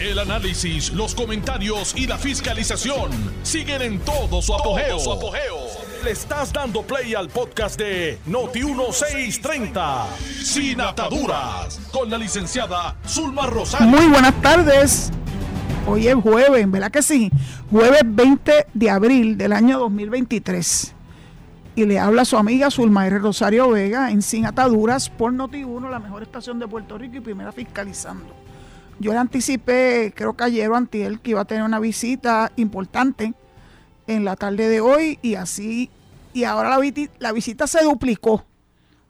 El análisis, los comentarios y la fiscalización siguen en todo su apogeo. Le estás dando play al podcast de Noti1630, Sin Ataduras, con la licenciada Zulma Rosario. Muy buenas tardes. Hoy es jueves, ¿verdad que sí? Jueves 20 de abril del año 2023. Y le habla su amiga Zulma R. Rosario Vega en Sin Ataduras por Noti1, la mejor estación de Puerto Rico y primera fiscalizando. Yo le anticipé, creo que ayer o antier, que iba a tener una visita importante en la tarde de hoy y así, y ahora la, visita se duplicó.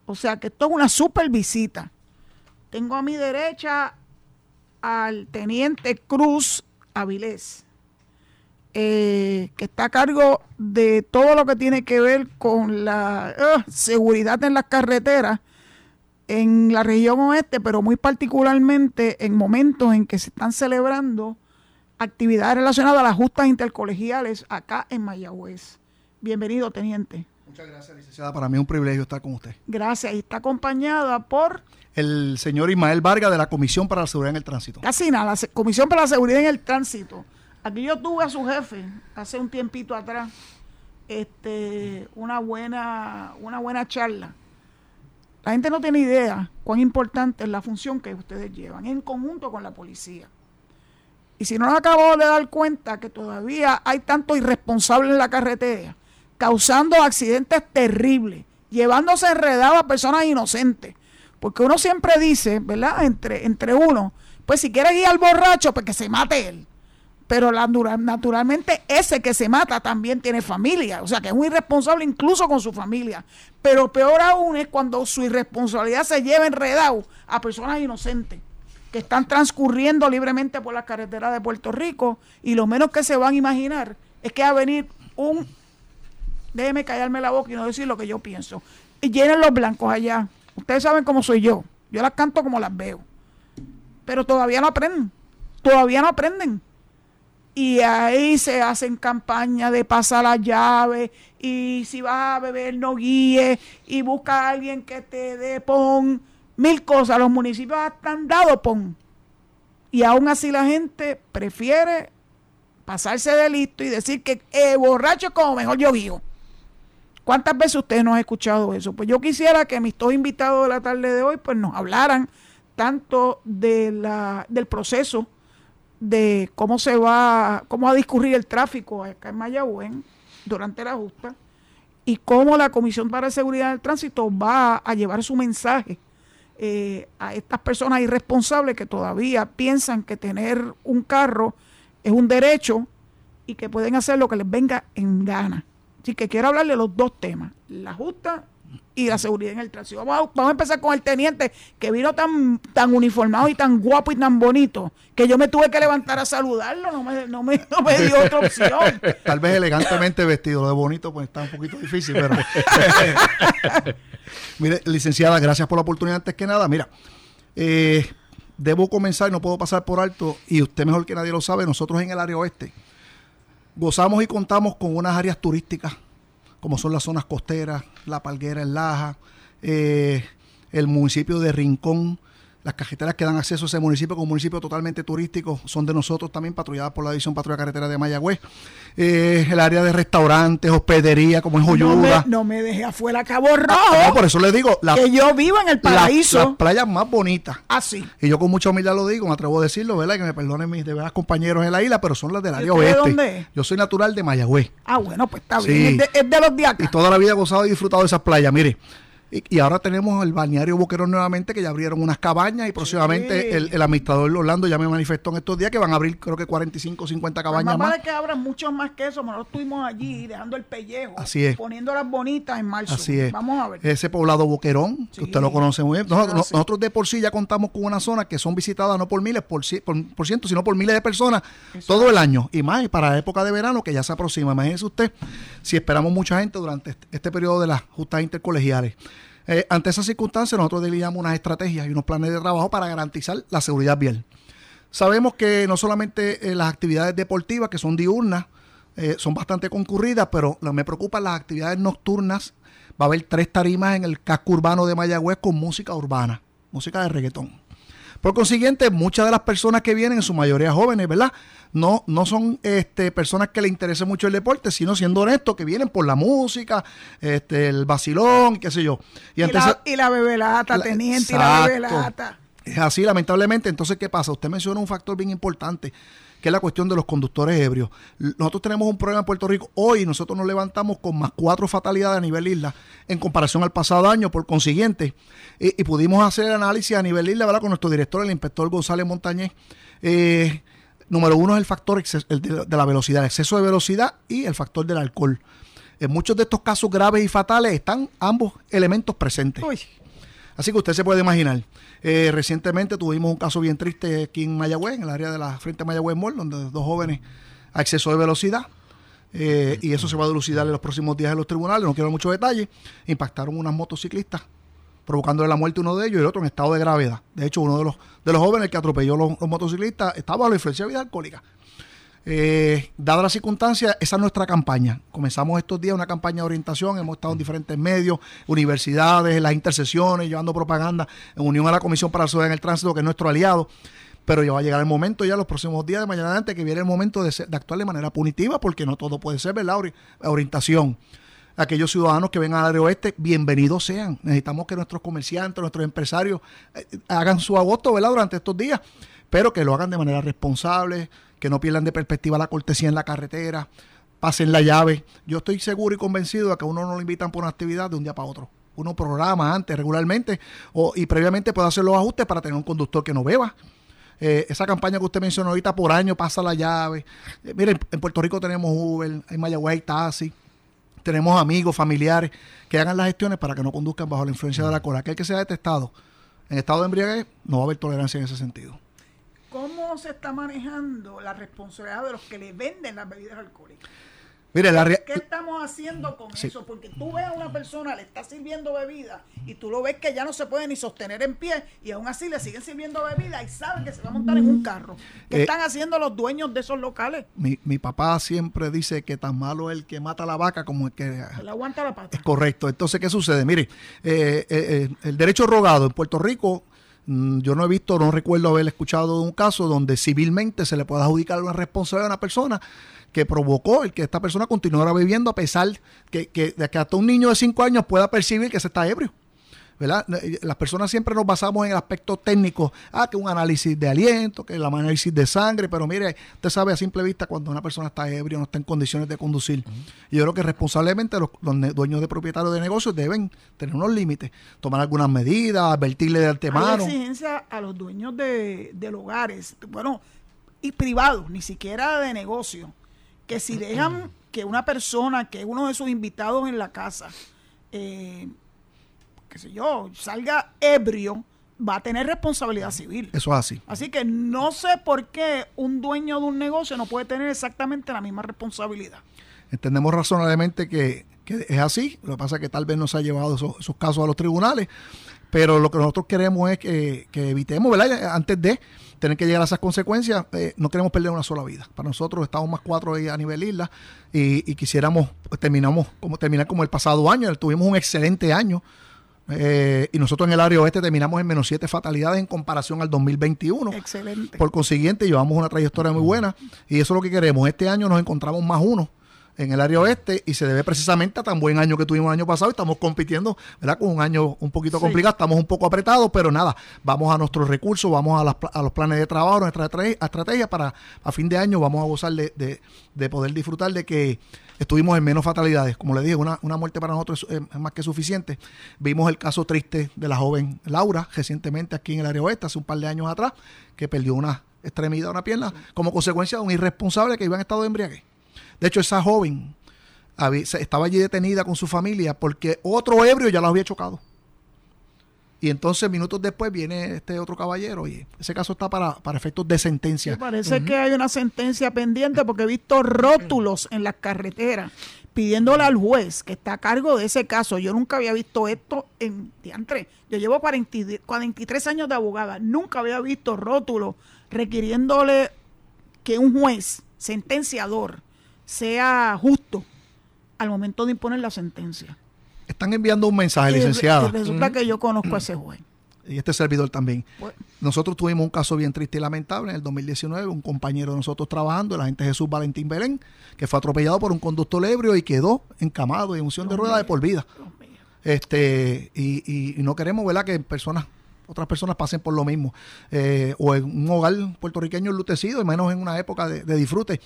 O sea que esto es una super visita. Tengo a mi derecha al teniente Cruz Avilés, eh, que está a cargo de todo lo que tiene que ver con la uh, seguridad en las carreteras en la región oeste, pero muy particularmente en momentos en que se están celebrando actividades relacionadas a las justas intercolegiales acá en Mayagüez. Bienvenido, teniente. Muchas gracias, licenciada. Para mí es un privilegio estar con usted. Gracias. Y está acompañada por... El señor Ismael Vargas de la Comisión para la Seguridad en el Tránsito. Casi nada, la Comisión para la Seguridad en el Tránsito. Aquí yo tuve a su jefe hace un tiempito atrás este, una, buena, una buena charla la gente no tiene idea cuán importante es la función que ustedes llevan en conjunto con la policía. Y si no nos acabamos de dar cuenta que todavía hay tanto irresponsable en la carretera, causando accidentes terribles, llevándose enredados a personas inocentes. Porque uno siempre dice, ¿verdad? Entre, entre uno, pues si quiere guiar al borracho, pues que se mate él pero naturalmente ese que se mata también tiene familia, o sea que es muy irresponsable incluso con su familia. Pero peor aún es cuando su irresponsabilidad se lleva enredado a personas inocentes que están transcurriendo libremente por las carreteras de Puerto Rico y lo menos que se van a imaginar es que va a venir un, déjeme callarme la boca y no decir lo que yo pienso, y llenen los blancos allá. Ustedes saben cómo soy yo, yo las canto como las veo, pero todavía no aprenden, todavía no aprenden y ahí se hacen campañas de pasar la llave y si vas a beber no guíe y busca a alguien que te dé pon mil cosas. Los municipios han dado pon. Y aún así la gente prefiere pasarse de listo y decir que eh, borracho como mejor yo guío ¿Cuántas veces ustedes no han escuchado eso? Pues yo quisiera que mis dos invitados de la tarde de hoy pues nos hablaran tanto de la, del proceso de cómo se va, cómo va a discurrir el tráfico acá en Mayagüez durante la justa y cómo la Comisión para la Seguridad del Tránsito va a llevar su mensaje eh, a estas personas irresponsables que todavía piensan que tener un carro es un derecho y que pueden hacer lo que les venga en gana. Así que quiero hablarle de los dos temas, la justa y la seguridad en el tránsito. Vamos a, empezar con el teniente que vino tan, tan uniformado y tan guapo y tan bonito que yo me tuve que levantar a saludarlo, no me, no me, no me dio otra opción. Tal vez elegantemente vestido, de bonito pues está un poquito difícil, pero... Mire, licenciada, gracias por la oportunidad antes que nada. Mira, eh, debo comenzar no puedo pasar por alto, y usted mejor que nadie lo sabe, nosotros en el área oeste gozamos y contamos con unas áreas turísticas como son las zonas costeras, La Palguera en Laja, eh, el municipio de Rincón, las cajeteras que dan acceso a ese municipio como municipio totalmente turístico son de nosotros también, patrulladas por la División Patrulla Carretera de Mayagüez. Eh, el área de restaurantes, hospedería, como es Joyuda. No me, deje afuera Cabo Rojo. por eso le digo. que yo vivo en el paraíso. las playas más bonitas. Ah, sí. Y yo con mucha humildad lo digo, me atrevo a decirlo, ¿verdad? Que me perdonen mis de verdad compañeros en la isla, pero son las del área oeste. ¿De dónde? Yo soy natural de Mayagüez. Ah, bueno, pues está bien. Es de, los de acá. Y toda la vida he gozado y disfrutado de esas playas. Mire. Y, ahora tenemos el balneario Boquerón nuevamente, que ya abrieron unas cabañas y próximamente el, administrador Orlando ya me manifestó en estos días que van a abrir creo que 45 o 50 cabañas más. más. que abran muchos más que eso, nosotros estuvimos allí dejando el pellejo, Así es. poniéndolas bonitas en marzo. Así es. Vamos a ver. Ese poblado Boquerón, que usted lo conoce muy bien. Nosotros, de por sí ya contamos con una zona que son visitadas no por miles, por, por, ciento, sino por miles de personas todo el año. Y más para la época de verano que ya se aproxima. Imagínese usted si esperamos mucha gente durante este, este periodo de las justas intercolegiales. Eh, ante esas circunstancias, nosotros delineamos unas estrategias y unos planes de trabajo para garantizar la seguridad vial. Sabemos que no solamente eh, las actividades deportivas, que son diurnas, eh, son bastante concurridas, pero me preocupan las actividades nocturnas. Va a haber tres tarimas en el casco urbano de Mayagüez con música urbana, música de reggaetón. Por consiguiente, muchas de las personas que vienen, en su mayoría jóvenes, ¿verdad? No, no son este, personas que le interese mucho el deporte, sino siendo honestos, que vienen por la música, este, el vacilón, qué sé yo. Y, la, y la bebelata, teniente, y la bebelata. Es así, lamentablemente. Entonces, ¿qué pasa? Usted menciona un factor bien importante que es la cuestión de los conductores ebrios. Nosotros tenemos un problema en Puerto Rico. Hoy nosotros nos levantamos con más cuatro fatalidades a nivel isla en comparación al pasado año, por consiguiente, y, pudimos hacer análisis a nivel isla ¿verdad? con nuestro director, el inspector González Montañez. Eh, número uno es el factor de, la velocidad, el exceso de velocidad y el factor del alcohol. En muchos de estos casos graves y fatales están ambos elementos presentes. Así que usted se puede imaginar. Eh, recientemente tuvimos un caso bien triste aquí en Mayagüez, en el área de la frente Mayagüez Mall, donde dos jóvenes a exceso de velocidad, eh, y eso se va a dilucidar en los próximos días en los tribunales, no quiero dar muchos detalles, impactaron unas motociclistas, provocándole la muerte a uno de ellos y el otro en estado de gravedad. De hecho, uno de los, de los jóvenes que atropelló los, los motociclistas estaba a la influencia de vida alcohólica. Eh, dada la circunstancia, esa es nuestra campaña. Comenzamos estos días una campaña de orientación, hemos estado en diferentes medios, universidades, las intercesiones, llevando propaganda en unión a la Comisión para la Seguridad en el Tránsito, que es nuestro aliado. Pero ya va a llegar el momento, ya los próximos días de mañana adelante, que viene el momento de, actuar de manera punitiva, porque no todo puede ser, ¿verdad? orientación aquellos ciudadanos que vengan al área oeste, bienvenidos sean. Necesitamos que nuestros comerciantes, nuestros empresarios eh, hagan su agosto, ¿verdad? Durante estos días, pero que lo hagan de manera responsable, que no pierdan de perspectiva la cortesía en la carretera, pasen la llave. Yo estoy seguro y convencido de que uno no lo invitan por una actividad de un día para otro. Uno programa antes, regularmente, o, y previamente puede hacer los ajustes para tener un conductor que no beba. Eh, esa campaña que usted mencionó ahorita por año pasa la llave. Eh, miren, en Puerto Rico tenemos Uber, en Mayagüez hay taxi, tenemos amigos, familiares que hagan las gestiones para que no conduzcan bajo la influencia de la cola. Aquel que sea detestado en estado de embriaguez, no va a haber tolerancia en ese sentido. ¿Cómo se está manejando la responsabilidad de los que le venden las bebidas alcohólicas? Mire, la ¿Qué estamos haciendo con eso? Porque tú ves a una persona, le está sirviendo bebida y tú lo ves que ya no se puede ni sostener en pie y aún así le siguen sirviendo bebida y saben que se va a montar en un carro. ¿Qué eh, están haciendo los dueños de esos locales? Mi, mi papá siempre dice que tan malo es el que mata la vaca como el que... le aguanta la pata. Es correcto. Entonces, ¿qué sucede? Mire, eh, eh, el derecho rogado en Puerto Rico yo no he visto, no recuerdo haber escuchado un caso donde civilmente se le pueda adjudicar una responsabilidad a una persona que provocó el que esta persona continuara viviendo a pesar que, que, de que hasta un niño de 5 años pueda percibir que se está ebrio. ¿Verdad? Las personas siempre nos basamos en el aspecto técnico, ah, que un análisis de aliento, que el análisis de sangre, pero mire, usted sabe a simple vista cuando una persona está ebrio, no está en condiciones de conducir. Yo creo que responsablemente los, dueños de propietarios de negocios deben tener unos límites, tomar algunas medidas, advertirle de antemano. Hay exigencia a los dueños de, de hogares, bueno, y privados, ni siquiera de negocio, que si dejan que una persona, que uno de sus invitados en la casa, eh, qué sé yo, salga ebrio, va a tener responsabilidad civil. Eso es así. Así que no sé por qué un dueño de un negocio no puede tener exactamente la misma responsabilidad. Entendemos razonablemente que, es así. Lo que pasa es que tal vez no se ha llevado esos, casos a los tribunales. Pero lo que nosotros queremos es que, evitemos, ¿verdad? Antes de tener que llegar a esas consecuencias, eh, no queremos perder una sola vida. Para nosotros estamos más cuatro a nivel isla y, quisiéramos pues, terminamos, como, terminar como el pasado año. Tuvimos un excelente año eh, y nosotros en el área oeste terminamos en menos 7 fatalidades en comparación al 2021. Excelente. Por consiguiente, llevamos una trayectoria muy buena y eso es lo que queremos. Este año nos encontramos más uno en el área oeste y se debe precisamente a tan buen año que tuvimos el año pasado y estamos compitiendo, ¿verdad? Con un año un poquito complicado, estamos un poco apretados, pero nada, vamos a nuestros recursos, vamos a, los planes de trabajo, nuestra estrategia para a fin de año vamos a gozar de, de poder disfrutar de que estuvimos en menos fatalidades. Como le dije, una, muerte para nosotros es, más que suficiente. Vimos el caso triste de la joven Laura recientemente aquí en el área oeste, hace un par de años atrás, que perdió una extremidad, una pierna, como consecuencia de un irresponsable que iba en estado de embriaguez. De hecho, esa joven estaba allí detenida con su familia porque otro ebrio ya la había chocado. Y entonces, minutos después, viene este otro caballero y ese caso está para, efectos de sentencia. Me parece que hay una sentencia pendiente porque he visto rótulos en las carreteras pidiéndole al juez que está a cargo de ese caso. Yo nunca había visto esto en diantre. Yo llevo 43 años de abogada. Nunca había visto rótulos requiriéndole que un juez sentenciador sea justo al momento de imponer la sentencia están enviando un mensaje, licenciada. resulta que yo conozco a ese juez. y este servidor también. Nosotros tuvimos un caso bien triste y lamentable en el 2019, un compañero de nosotros trabajando, el agente Jesús Valentín Belén, que fue atropellado por un conductor ebrio y quedó encamado en unción de rueda de por vida. Este, y, y, no queremos, ¿verdad?, que personas otras personas pasen por lo mismo. Eh, o en un hogar puertorriqueño enlutecido, y menos en una época de, de, disfrute.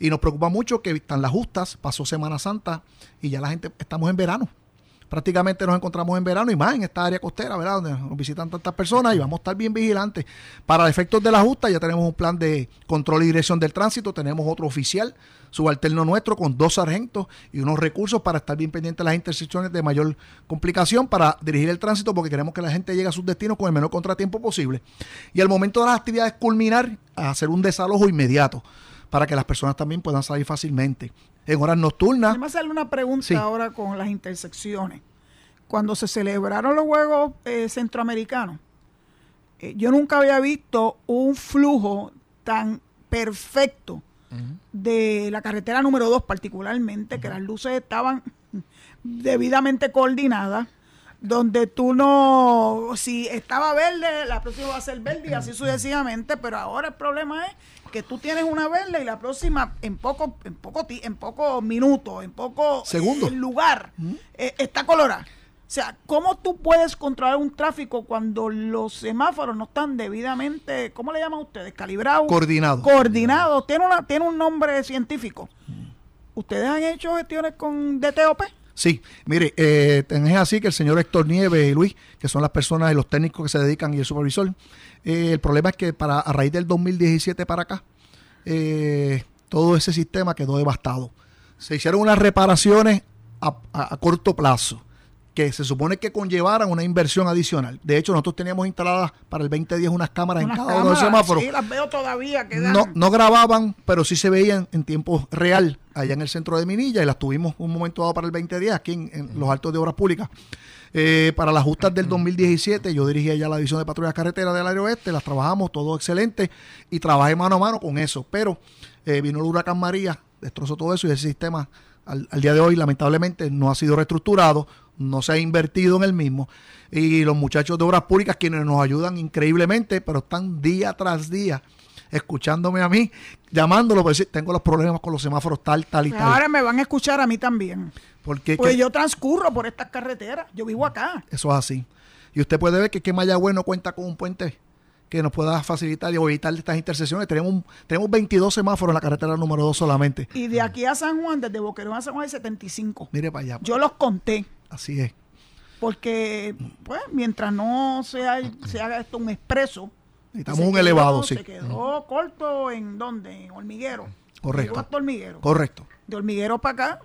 Y nos preocupa mucho que están las justas, pasó Semana Santa y ya la gente, estamos en verano prácticamente nos encontramos en verano y más en esta área costera, ¿verdad? Donde nos visitan tantas personas y vamos a estar bien vigilantes. Para efectos de la justa ya tenemos un plan de control y dirección del tránsito, tenemos otro oficial subalterno nuestro con dos sargentos y unos recursos para estar bien pendientes de las intersecciones de mayor complicación para dirigir el tránsito porque queremos que la gente llegue a sus destinos con el menor contratiempo posible. Y al momento de las actividades culminar, hacer un desalojo inmediato para que las personas también puedan salir fácilmente en horas nocturnas. Déjame hacerle una pregunta ahora con las intersecciones. Cuando se celebraron los Juegos eh, Centroamericanos, eh, yo nunca había visto un flujo tan perfecto de la carretera número 2 particularmente, que las luces estaban debidamente coordinadas, donde tú no, si estaba verde, la próxima va a ser verde y así sucesivamente, pero ahora el problema es que tú tienes una verde y la próxima en poco en poco en pocos minutos, en poco segundos, lugar eh, está colorada. O sea, ¿cómo tú puedes controlar un tráfico cuando los semáforos no están debidamente, ¿cómo le llaman ustedes? Calibrados. Coordinados. Coordinados. Tiene, una, tiene un nombre científico. ¿Ustedes han hecho gestiones con DTOP? Sí, mire, eh, tenés así que el señor Héctor Nieves y Luis, que son las personas y los técnicos que se dedican y el supervisor, eh, el problema es que para a raíz del 2017 para acá, eh, todo ese sistema quedó devastado. Se hicieron unas reparaciones a, corto plazo que se supone que conllevaran una inversión adicional. De hecho, nosotros teníamos instaladas para el 2010 unas cámaras en cada uno de los semáforos. Sí, las veo todavía. No, no grababan, pero sí se veían en tiempo real allá en el centro de Minilla y las tuvimos un momento dado para el 2010 aquí en los altos de obras públicas. Eh, para las justas del 2017, yo dirigía ya la división de patrullas carreteras del área oeste, las trabajamos todo excelente y trabajé mano a mano con eso. Pero eh, vino el huracán María, destrozó todo eso y ese sistema al, día de hoy lamentablemente no ha sido reestructurado, no se ha invertido en el mismo. Y los muchachos de obras públicas, quienes nos ayudan increíblemente, pero están día tras día escuchándome a mí, llamándolo, decir, tengo los problemas con los semáforos tal, tal y tal. Ahora me van a escuchar a mí también. Porque pues yo transcurro por estas carreteras, yo vivo acá. Eso es así. Y usted puede ver que, que Mayagüez no cuenta con un puente que nos pueda facilitar y evitar estas intersecciones. Tenemos, tenemos 22 semáforos en la carretera número 2 solamente. Y de aquí a San Juan, desde Boquerón a San Juan hay 75. Mire para allá. Yo los conté. Así es. Porque, pues, mientras no se, se haga esto un expreso. Necesitamos un elevado, sí. Se quedó corto en dónde? En hormiguero. Correcto. hormiguero. Correcto. De hormiguero para acá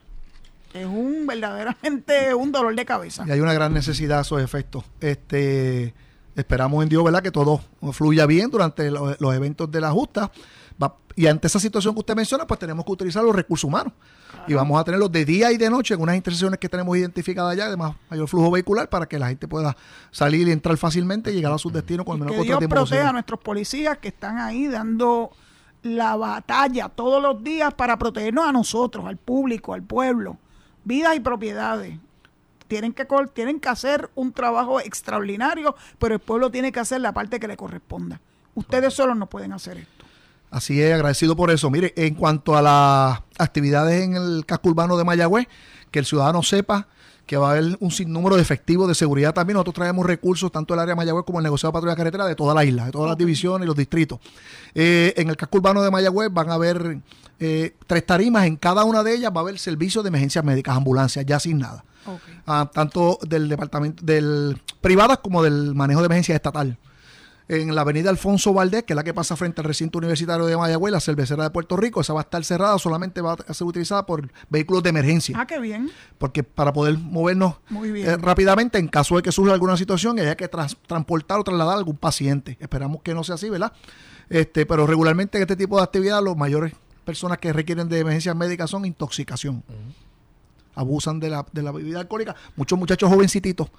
es un verdaderamente un dolor de cabeza. Y hay una gran necesidad de esos efectos. Este, esperamos en Dios, ¿verdad? Que todo fluya bien durante los, eventos de la justa. Y ante esa situación que usted menciona, pues tenemos que utilizar los recursos humanos. Y vamos a tenerlos de día y de noche en unas intersecciones que tenemos identificadas ya, además mayor flujo vehicular, para que la gente pueda salir y entrar fácilmente y llegar a sus destinos con el menor que Dios proteja a nuestros policías que están ahí dando la batalla todos los días para protegernos a nosotros, al público, al pueblo vidas y propiedades. Tienen que, tienen que hacer un trabajo extraordinario, pero el pueblo tiene que hacer la parte que le corresponda. Ustedes solos no pueden hacer esto. Así es, agradecido por eso. Mire, en cuanto a las actividades en el casco urbano de Mayagüez, que el ciudadano sepa que va a haber un sinnúmero de efectivos de seguridad también. Nosotros traemos recursos, tanto del área de Mayagüez como el negociado de patrulla carretera de toda la isla, de todas las divisiones y los distritos. Eh, en el casco urbano de Mayagüez van a haber eh, tres tarimas, en cada una de ellas va a haber servicio de emergencias médicas, ambulancias, ya sin nada. Ah, tanto del departamento del privadas como del manejo de emergencia estatal en la avenida Alfonso Valdés, que es la que pasa frente al recinto universitario de Mayagüez, la cervecera de Puerto Rico, esa va a estar cerrada, solamente va a ser utilizada por vehículos de emergencia. Ah, qué bien. Porque para poder movernos eh, rápidamente en caso de que surja alguna situación y haya que transportar o trasladar a algún paciente. Esperamos que no sea así, ¿verdad? Este, pero regularmente en este tipo de actividad los mayores personas que requieren de emergencias médicas son intoxicación. Abusan de la, de la bebida alcohólica. Muchos muchachos jovencitos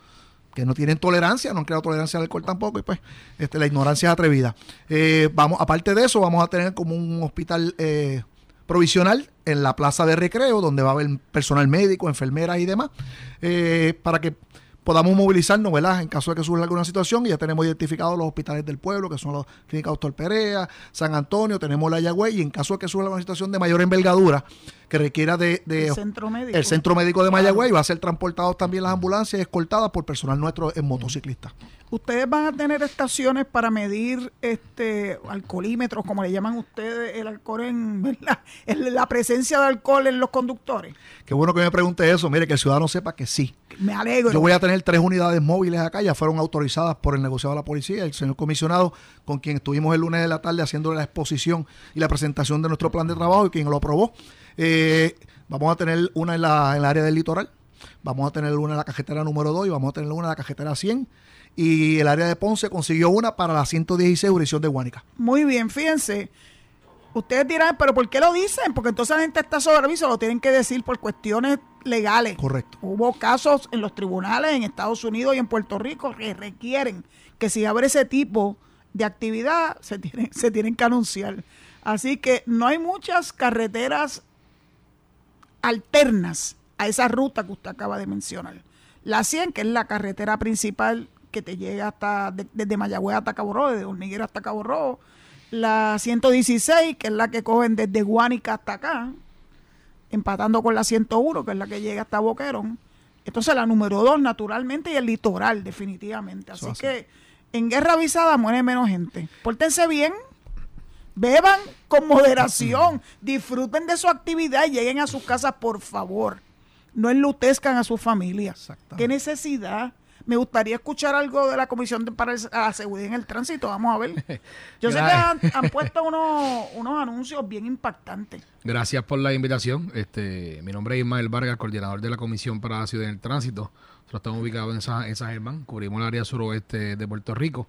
que no tienen tolerancia, no han creado tolerancia al alcohol tampoco, y pues este, la ignorancia es atrevida. Eh, vamos, aparte de eso, vamos a tener como un hospital eh, provisional en la plaza de recreo, donde va a haber personal médico, enfermeras y demás, eh, para que podamos movilizarnos, ¿verdad? En caso de que surja alguna situación, y ya tenemos identificados los hospitales del pueblo, que son los Clínica Doctor Perea, San Antonio, tenemos la Yagüey, y en caso de que surja una situación de mayor envergadura, que requiera de, el, centro médico. el centro médico de Mayagüey, va a ser transportados también las ambulancias escoltadas por personal nuestro en motociclistas. Ustedes van a tener estaciones para medir este alcoholímetros, como le llaman ustedes, el alcohol en, la presencia de alcohol en los conductores. Qué bueno que me pregunte eso. Mire, que el ciudadano sepa que sí. Me alegro. Yo voy a tener tres unidades móviles acá, ya fueron autorizadas por el negociado de la policía, el señor comisionado, con quien estuvimos el lunes de la tarde haciendo la exposición y la presentación de nuestro plan de trabajo y quien lo aprobó. Eh, vamos a tener una en, la, en el área del litoral, vamos a tener una en la cajetera número 2 y vamos a tener una en la cajetera 100 y el área de Ponce consiguió una para la 116 jurisdicción de Guánica. Muy bien, fíjense. Ustedes dirán, pero ¿por qué lo dicen? Porque entonces la gente está sobre aviso, lo tienen que decir por cuestiones legales. Correcto. Hubo casos en los tribunales en Estados Unidos y en Puerto Rico que requieren que si abre ese tipo de actividad se tienen, se tienen que anunciar. Así que no hay muchas carreteras alternas a esa ruta que usted acaba de mencionar. La 100, que es la carretera principal que te llega hasta desde Mayagüez hasta Cabo Rojo, desde Hormiguero hasta Cabo Rojo. La 116, que es la que cogen desde Guánica hasta acá, empatando con la 101, que es la que llega hasta Boquerón. Entonces la número 2, naturalmente, y el litoral, definitivamente. Así, que en guerra avisada muere menos gente. Pórtense bien, beban con moderación, disfruten de su actividad y lleguen a sus casas, por favor. No enlutezcan a su familia. ¿Qué necesidad? Me gustaría escuchar algo de la Comisión para la Seguridad en el Tránsito. Vamos a ver. Yo sé que han, puesto unos, anuncios bien impactantes. Gracias por la invitación. Este, mi nombre es Ismael Vargas, coordinador de la Comisión para la Ciudad en el Tránsito. Nosotros estamos ubicados en San, en Germán, cubrimos el área suroeste de Puerto Rico.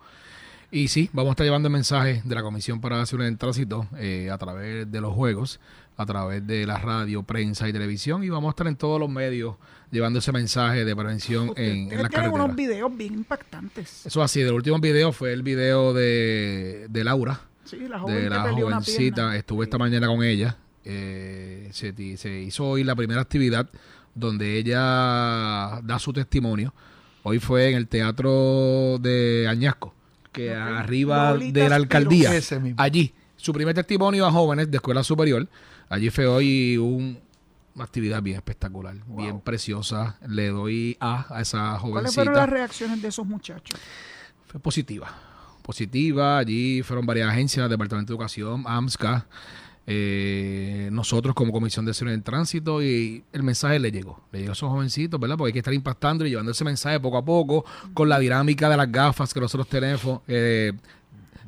Y sí, vamos a estar llevando mensajes de la Comisión para la Ciudad en el Tránsito eh, a través de los juegos, a través de la radio, prensa y televisión y vamos a estar en todos los medios llevando ese mensaje de prevención en, en la carretera. unos videos bien impactantes. Eso así, el último video fue el video de, de Laura, sí, la joven de la jovencita. Estuve esta mañana con ella. Eh, se, se hizo hoy la primera actividad donde ella da su testimonio. Hoy fue en el teatro de Añasco, que arriba de la alcaldía, allí. Su primer testimonio a jóvenes de escuela superior. Allí fue hoy un, una actividad bien espectacular, bien preciosa. Le doy A a esa jovencita. ¿Cuáles fueron las reacciones de esos muchachos? Fue positiva. Positiva. Allí fueron varias agencias, Departamento de Educación, AMSCA, eh, nosotros como Comisión de Seguridad en Tránsito y el mensaje le llegó. Le llegó a esos jovencitos, ¿verdad? Porque hay que estar impactando y llevando ese mensaje poco a poco con la dinámica de las gafas que nosotros tenemos. Eh,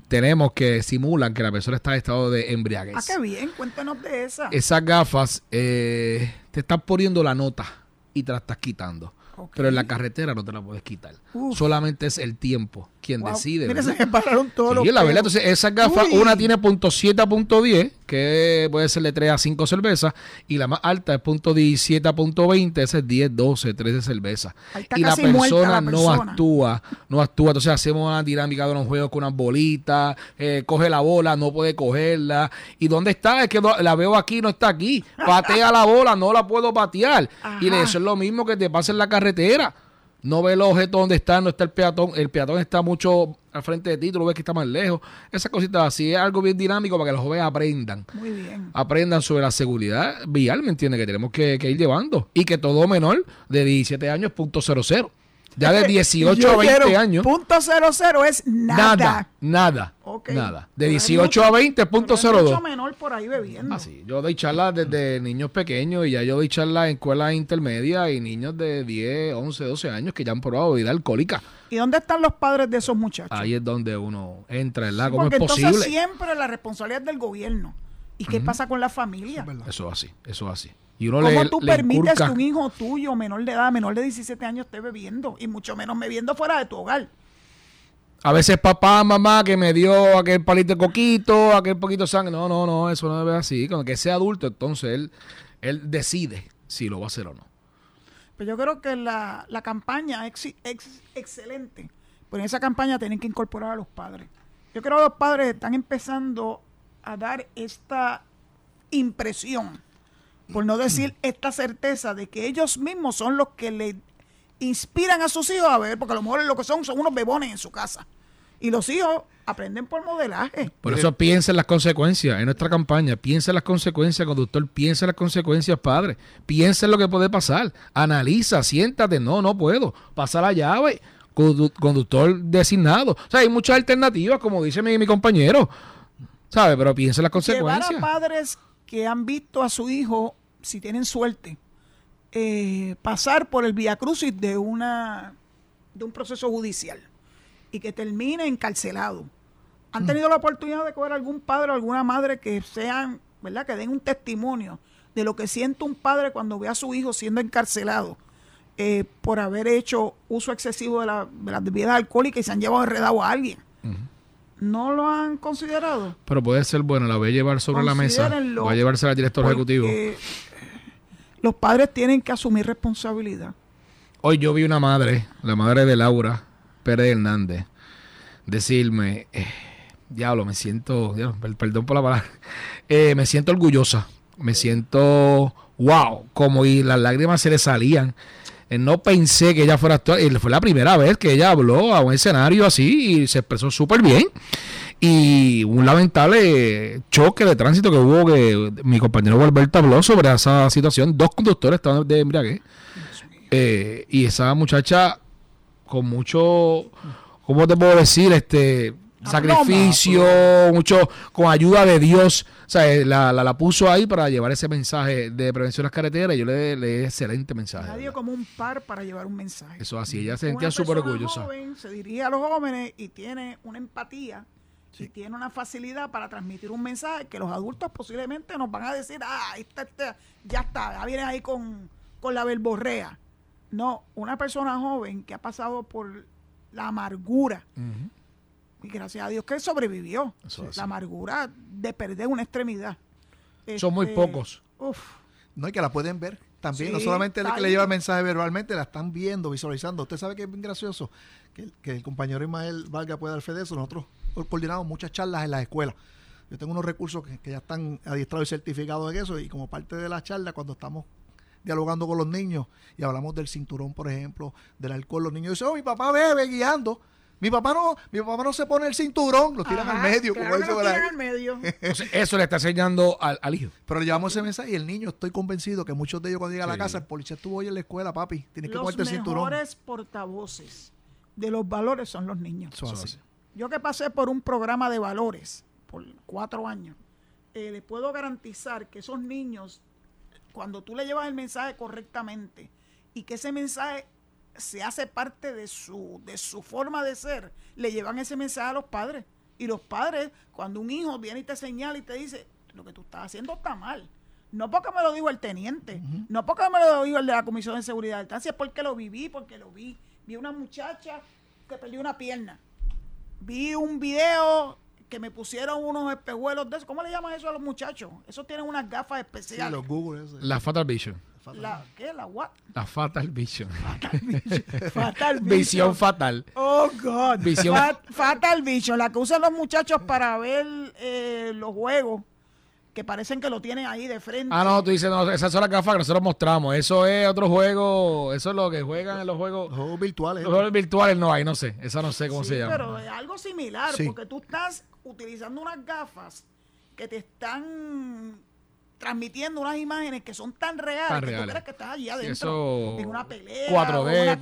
tenemos que simulan que la persona está en estado de embriaguez. Ah, qué bien, cuéntanos de esa. Esas gafas eh, te están poniendo la nota y te la estás quitando. Pero en la carretera no te la puedes quitar. Solamente es el tiempo quien decide. Mira, se pararon todos sí, la verdad. Entonces, esas gafas, una tiene punto .7 a punto .10, que puede ser de 3 a 5 cervezas, y la más alta es punto .17 a punto .20, esa es 10, 12, 13 cervezas. Y la persona, no actúa, no actúa. Entonces, hacemos una dinámica de unos juegos con unas bolitas, eh, coge la bola, no puede cogerla. ¿Y dónde está? Es que la veo aquí, no está aquí. Patea la bola, no la puedo patear. Y eso es lo mismo que te pasa en la carretera no ve los objetos donde está, no está el peatón, el peatón está mucho al frente de ti, tú lo ves que está más lejos. Esas cositas así es algo bien dinámico para que los jóvenes aprendan. Muy bien. Aprendan sobre la seguridad vial, ¿me entiendes? Que tenemos que, ir llevando. Y que todo menor de 17 años, punto cero cero. Ya de 18 a 20 años. Punto cero cero es nada. Nada, nada. Nada. De 18 a 20 punto cero mucho menor por ahí bebiendo. Ah, Yo doy charlas desde niños pequeños y ya yo doy charlas en escuelas intermedias y niños de 10, 11, 12 años que ya han probado bebida alcohólica. ¿Y dónde están los padres de esos muchachos? Ahí es donde uno entra, ¿verdad? ¿Cómo es posible? Entonces siempre la responsabilidad es del gobierno. ¿Y qué pasa con la familia? Eso es así, eso es así. ¿Cómo tú permites que un hijo tuyo, menor de edad, menor de 17 años, esté bebiendo? Y mucho menos bebiendo fuera de tu hogar. A veces papá, mamá, que me dio aquel palito de coquito, aquel poquito de sangre. No, no, no, eso no debe ser así. Cuando que sea adulto, entonces él, él decide si lo va a hacer o no. Pero yo creo que la, campaña es excelente. Pero en esa campaña tienen que incorporar a los padres. Yo creo que los padres están empezando a dar esta impresión por no decir esta certeza de que ellos mismos son los que le inspiran a sus hijos a ver, porque a lo mejor lo que son son unos bebones en su casa. Y los hijos aprenden por modelaje. Por eso piensa en las consecuencias en nuestra campaña. Piensa en las consecuencias, conductor. Piensa en las consecuencias, padre. Piensa en lo que puede pasar. Analiza, siéntate. No, no puedo. Pasa la llave. Conductor designado. O sea, hay muchas alternativas, como dice mi, mi compañero. ¿Sabe? Pero piensa en las consecuencias. Llevar a padres que han visto a su hijo, si tienen suerte, eh, pasar por el vía crucis de, una, de un proceso judicial y que termine encarcelado. ¿Han mm. tenido la oportunidad de coger algún padre o alguna madre que sean, ¿verdad? Que den un testimonio de lo que siente un padre cuando ve a su hijo siendo encarcelado eh, por haber hecho uso excesivo de, la, de las bebidas alcohólicas y se han llevado enredado a alguien? ¿No lo han considerado? Pero puede ser bueno, la voy a llevar sobre la mesa. Voy a llevarse al director ejecutivo. Los padres tienen que asumir responsabilidad. Hoy yo vi una madre, la madre de Laura, Pérez Hernández decirme, eh, diablo, me siento, perdón por la palabra, eh, me siento orgullosa, me siento, wow, como y las lágrimas se le salían. Eh, no pensé que ella fuera actuar, y fue la primera vez que ella habló a un escenario así y se expresó súper bien. Y un lamentable choque de tránsito que hubo que mi compañero Alberto habló sobre esa situación. Dos conductores estaban de embriague. y esa muchacha con mucho, ¿cómo te puedo decir? Este sacrificio, mucho con ayuda de Dios. O sea, eh, la, la, puso ahí para llevar ese mensaje de prevención en las carreteras y yo le le excelente mensaje. Nadie como un par para llevar un mensaje. Eso así, ella se sentía súper orgullosa. Joven se dirige a los jóvenes y tiene una empatía y tiene una facilidad para transmitir un mensaje que los adultos posiblemente nos van a decir, ah, está, ya está, ya viene ahí con, con la verborrea. No, una persona joven que ha pasado por la amargura. Y gracias a Dios que sobrevivió. la amargura de perder una extremidad. Son muy este, pocos. No, y que la pueden ver también. no solamente el que le lleva el mensaje verbalmente, la están viendo, visualizando. Usted sabe que es bien gracioso que, el compañero Ismael Valga pueda dar fe de eso. Nosotros coordinamos muchas charlas en las escuelas. Yo tengo unos recursos que, que ya están adiestrados y certificados en eso. Y como parte de la charla, cuando estamos dialogando con los niños y hablamos del cinturón, por ejemplo, del alcohol. Los niños dicen, oh, mi papá bebe guiando. Mi papá no, mi papá no se pone el cinturón, lo tiran al medio, como eso, al medio. eso le está enseñando al, hijo. Pero le llevamos ese mensaje y el niño, estoy convencido que muchos de ellos cuando llegan a la casa, el policía estuvo hoy en la escuela, papi, tienes que ponerte el cinturón. Los mejores portavoces de los valores son los niños. Yo que pasé por un programa de valores por cuatro años, eh, les puedo garantizar que esos niños cuando tú le llevas el mensaje correctamente y que ese mensaje se hace parte de su, de su forma de ser, le llevan ese mensaje a los padres. Y los padres, cuando un hijo viene y te señala y te dice, lo que tú estás haciendo está mal. No porque me lo dijo el teniente, no porque me lo dijo el de la Comisión de Seguridad del Tránsito, es porque lo viví, porque lo vi. Vi una muchacha que perdió una pierna. Vi un video que me pusieron unos espejuelos de eso. ¿Cómo le llaman eso a los muchachos? Esos tienen unas gafas especiales. los Google. La Fatal Vision. La, ¿Qué? ¿La what? La Fatal Vision. Fatal Vision. fatal Vision. Visión fatal. Oh, God. Visión. fatal Vision. La que usan los muchachos para ver eh, los juegos que parecen que lo tienen ahí de frente. Ah, no, tú dices, no, esas son las gafas que nosotros mostramos. Eso es otro juego, eso es lo que juegan en los juegos. Los juegos virtuales. Los juegos virtuales no hay, no sé. Esa no sé cómo se llama. Pero es algo similar, porque tú estás utilizando unas gafas que te están transmitiendo unas imágenes que son tan reales, que tú crees que estás allí adentro en una pelea, Una,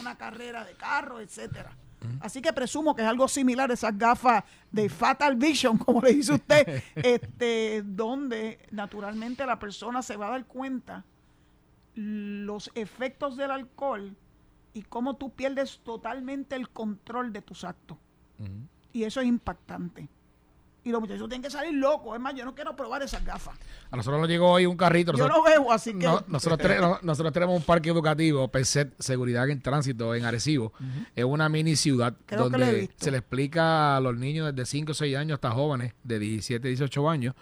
una carrera de carro, etcétera. Así que presumo que es algo similar a esas gafas de Fatal Vision, como le dice usted, este, donde naturalmente la persona se va a dar cuenta los efectos del alcohol y cómo tú pierdes totalmente el control de tus actos. Y eso es impactante y los muchachos tienen que salir locos. Es más, yo no quiero probar esas gafas. A nosotros nos llegó hoy un carrito. Yo no veo, así que. nosotros, tenemos, nosotros tenemos un parque educativo, PESET, Seguridad en Tránsito, en Arecibo. Es una mini ciudad donde se le explica a los niños desde 5 o 6 años hasta jóvenes de 17, 18 años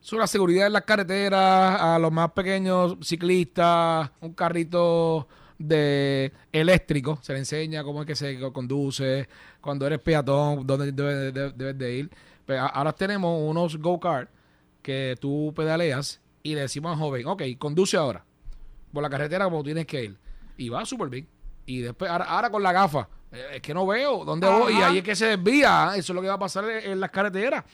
sobre la seguridad en las carreteras, a los más pequeños ciclistas, un carrito de eléctrico, se le enseña cómo es que se conduce, cuando eres peatón, dónde debes de ir. Pues, ahora tenemos unos go-kart que tú pedaleas y le decimos al joven, ok, conduce ahora por la carretera como tienes que ir. Y va súper bien. Y después, ahora, con la gafa, eh, es que no veo dónde voy y ahí es que se desvía. Eso es lo que va a pasar en, las carreteras.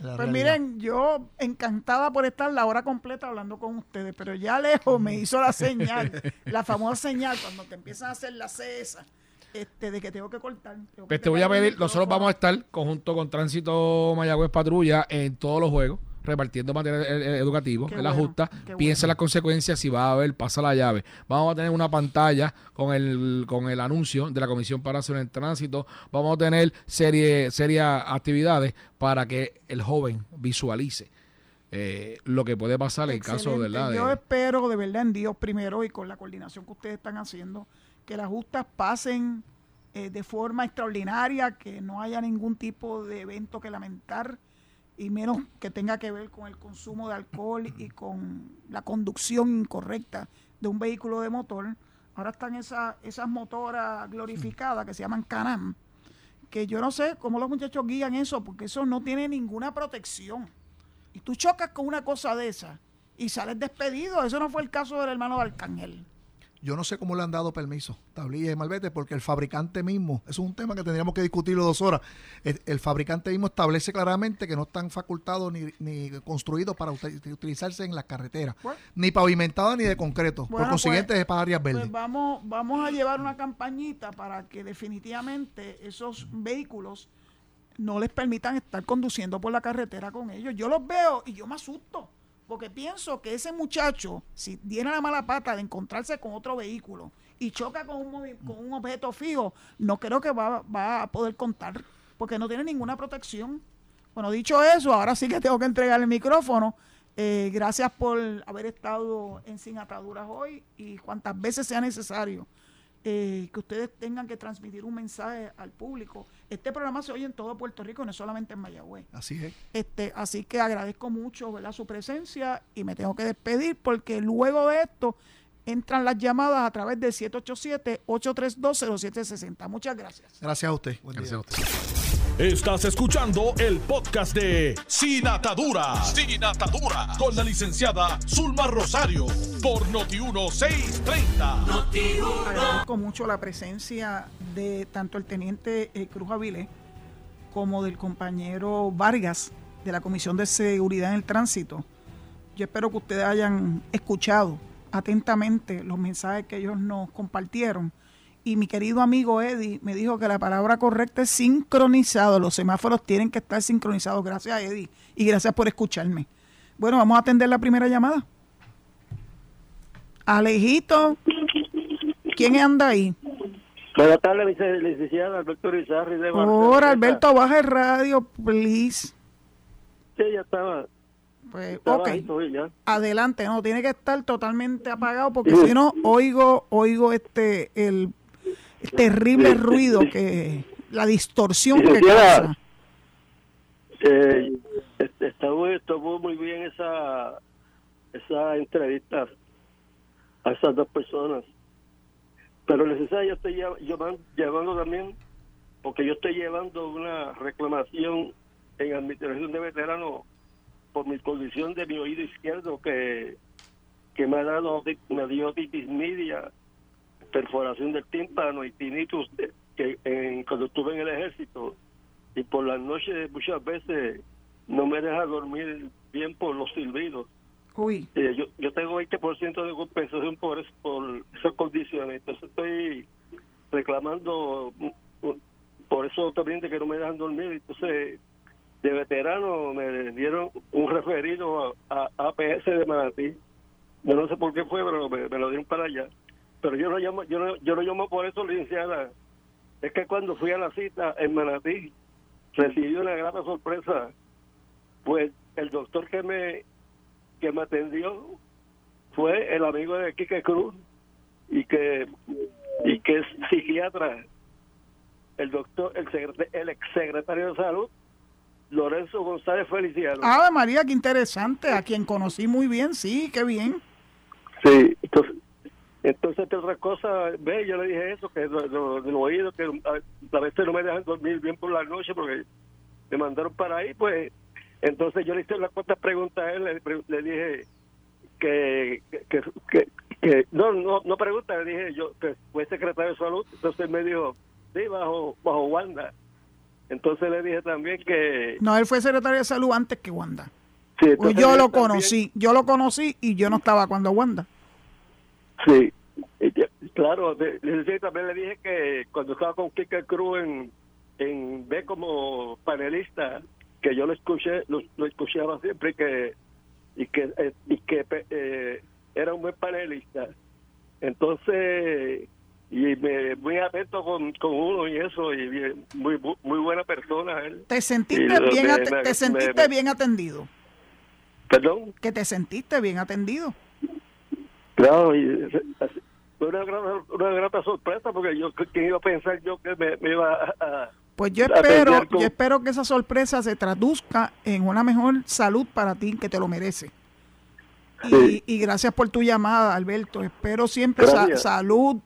Pues miren, yo encantada por estar la hora completa hablando con ustedes, pero ya lejos me hizo la señal, la famosa señal, cuando te empiezan a hacer la cesa este, de que tengo que cortar. pues te voy a pedir, nosotros vamos a estar conjunto con Tránsito Mayagüez Patrulla en todos los juegos repartiendo material eh, eh, educativo, en la justa, piensa las consecuencias si va a haber, pasa la llave. Vamos a tener una pantalla con el, con el anuncio de la Comisión para hacer el tránsito, vamos a tener serie, serias actividades para que el joven visualice. Eh, lo que puede pasar en caso de verdad. Yo espero de verdad en Dios primero y con la coordinación que ustedes están haciendo, que las justas pasen de forma extraordinaria, que no haya ningún tipo de evento que lamentar y menos que tenga que ver con el consumo de alcohol y con la conducción incorrecta de un vehículo de motor. Ahora están esas, esas motoras glorificadas que se llaman Canam, que yo no sé cómo los muchachos guían eso, porque eso no tiene ninguna protección. Y tú chocas con una cosa de esa y sales despedido. Eso no fue el caso del hermano de Arcángel. Yo no sé cómo le han dado permiso, tablilla y malvete, porque el fabricante mismo, eso es un tema que tendríamos que discutirlo dos horas, el, fabricante mismo establece claramente que no están facultados ni, ni construidos para utilizarse en las carreteras, ni pavimentados ni de concreto, por pues, consiguiente es para áreas verdes. Pues vamos, vamos a llevar una campañita para que definitivamente esos vehículos no les permitan estar conduciendo por la carretera con ellos. Yo los veo y yo me asusto porque pienso que ese muchacho, si tiene la mala pata de encontrarse con otro vehículo y choca con un, con un objeto fijo, no creo que va, a poder contar, porque no tiene ninguna protección. Bueno, dicho eso, ahora sí que tengo que entregar el micrófono. Eh, gracias por haber estado en Sin Ataduras hoy y cuantas veces sea necesario eh, que ustedes tengan que transmitir un mensaje al público. Este programa se oye en todo Puerto Rico, no solamente en Mayagüez. Así es. Este, así que agradezco mucho ¿verdad? su presencia y me tengo que despedir porque luego de esto entran las llamadas a través del 787-832-0760. Muchas gracias. Gracias a usted. gracias a usted. Estás escuchando el podcast de Sin Atadura. Sin Atadura. Con la licenciada Zulma Rosario. Por Noti1630. Noti Agradezco mucho la presencia de tanto el teniente eh, Cruz Avilés como del compañero Vargas de la Comisión de Seguridad en el Tránsito. Yo espero que ustedes hayan escuchado atentamente los mensajes que ellos nos compartieron y mi querido amigo Eddie me dijo que la palabra correcta es sincronizado. Los semáforos tienen que estar sincronizados. Gracias, Eddie. Y gracias por escucharme. Bueno, vamos a atender la primera llamada. Alejito, ¿quién anda ahí? Buenas tardes, licenciada Alberto Rizarri de Ahora, Alberto, baja el radio, please. Sí, ya estaba. Pues, ok. Adelante, no, tiene que estar totalmente apagado porque si no, oigo, oigo este, el terrible ruido que la distorsión que causa. Eh, estuvo, muy bien esa esa entrevista a esas dos personas. Pero necesario estoy llevando, llevando también porque yo estoy llevando una reclamación en administración de veteranos por mi condición de mi oído izquierdo que que me ha dado me dio titis media perforación del tímpano y tinnitus que en, cuando estuve en el ejército y por las noches muchas veces no me deja dormir bien por los silbidos. Uy. Eh, yo, yo tengo 20% de compensación por, por esas condiciones, entonces estoy reclamando por eso también de que no me dejan dormir, entonces de veterano me dieron un referido a, APS de Manatí. Yo no sé por qué fue, pero me, me lo dieron para allá pero yo lo llamo, yo no, yo lo llamo por eso, licenciada. Es que cuando fui a la cita en Manatí, recibí una grata sorpresa. Pues el doctor que me que me atendió fue el amigo de Quique Cruz y que y que es psiquiatra, el doctor, el, el ex secretario de salud, Lorenzo González Feliciano. Ah, María, qué interesante, a quien conocí muy bien, sí, qué bien. Sí, entonces entonces, entre otras cosas, ve, yo le dije eso, que de lo, oído, que a, veces no me dejan dormir bien por la noche porque me mandaron para ahí, pues entonces yo le hice las cuantas preguntas a él, le, dije que, que, que no, no, no pregunta, le dije yo que fue secretario de salud, entonces me dijo, sí, bajo, bajo Wanda. Entonces le dije también que... No, él fue secretario de salud antes que Wanda. Sí, pues yo lo conocí, yo lo conocí y yo no estaba cuando Wanda. Sí, claro, también le dije que cuando estaba con Kika Cruz en, en B como panelista, que yo lo escuché, lo, escuchaba siempre y que y que eh, y que eh, era un buen panelista. Entonces, y me, muy atento con, con uno y eso, y muy muy buena persona él. ¿Te sentiste, bien, te sentiste bien atendido? ¿Perdón? Que te sentiste bien atendido. Claro, y fue una, gran, una grata sorpresa porque yo que iba a pensar yo que me, iba a, pues yo espero yo espero que esa sorpresa se traduzca en una mejor salud para ti que te lo merece. Y, gracias por tu llamada Alberto. Espero siempre salud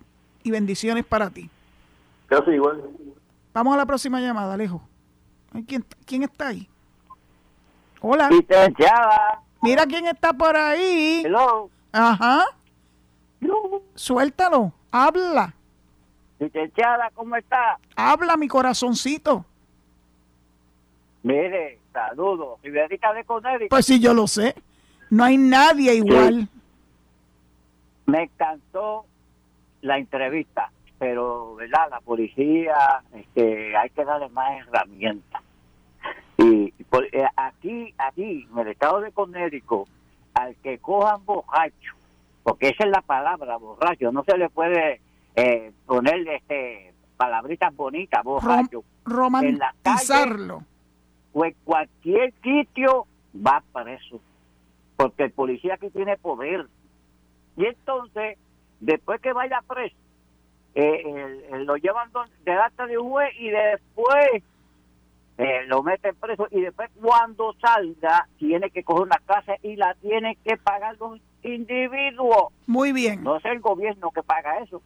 y bendiciones para ti. Casi igual. Vamos a la próxima llamada Alejo. ¿quién, quién está ahí? hola. Mira quién está por ahí. Hello. ajá Suéltalo, habla. Licenciada, ¿cómo está? Habla, mi corazoncito. Mire, saludos. Riverita de Conérico. Pues sí, yo lo sé. No hay nadie igual. Me encantó la entrevista, pero, ¿verdad? La policía, este, hay que darle más herramientas. Y eh, aquí, aquí, en el estado de Conérico, al que cojan borracho porque esa es la palabra, borracho. No se le puede eh, ponerle este, palabritas bonitas, borracho. romantizarlo. o en cualquier sitio va preso. Porque el policía aquí tiene poder. Y entonces, después que vaya preso, eh, lo llevan delante de un juez y después eh, lo meten preso y después cuando salga tiene que coger una casa y la tiene que pagar los individuos. Muy bien. No es el gobierno que paga eso.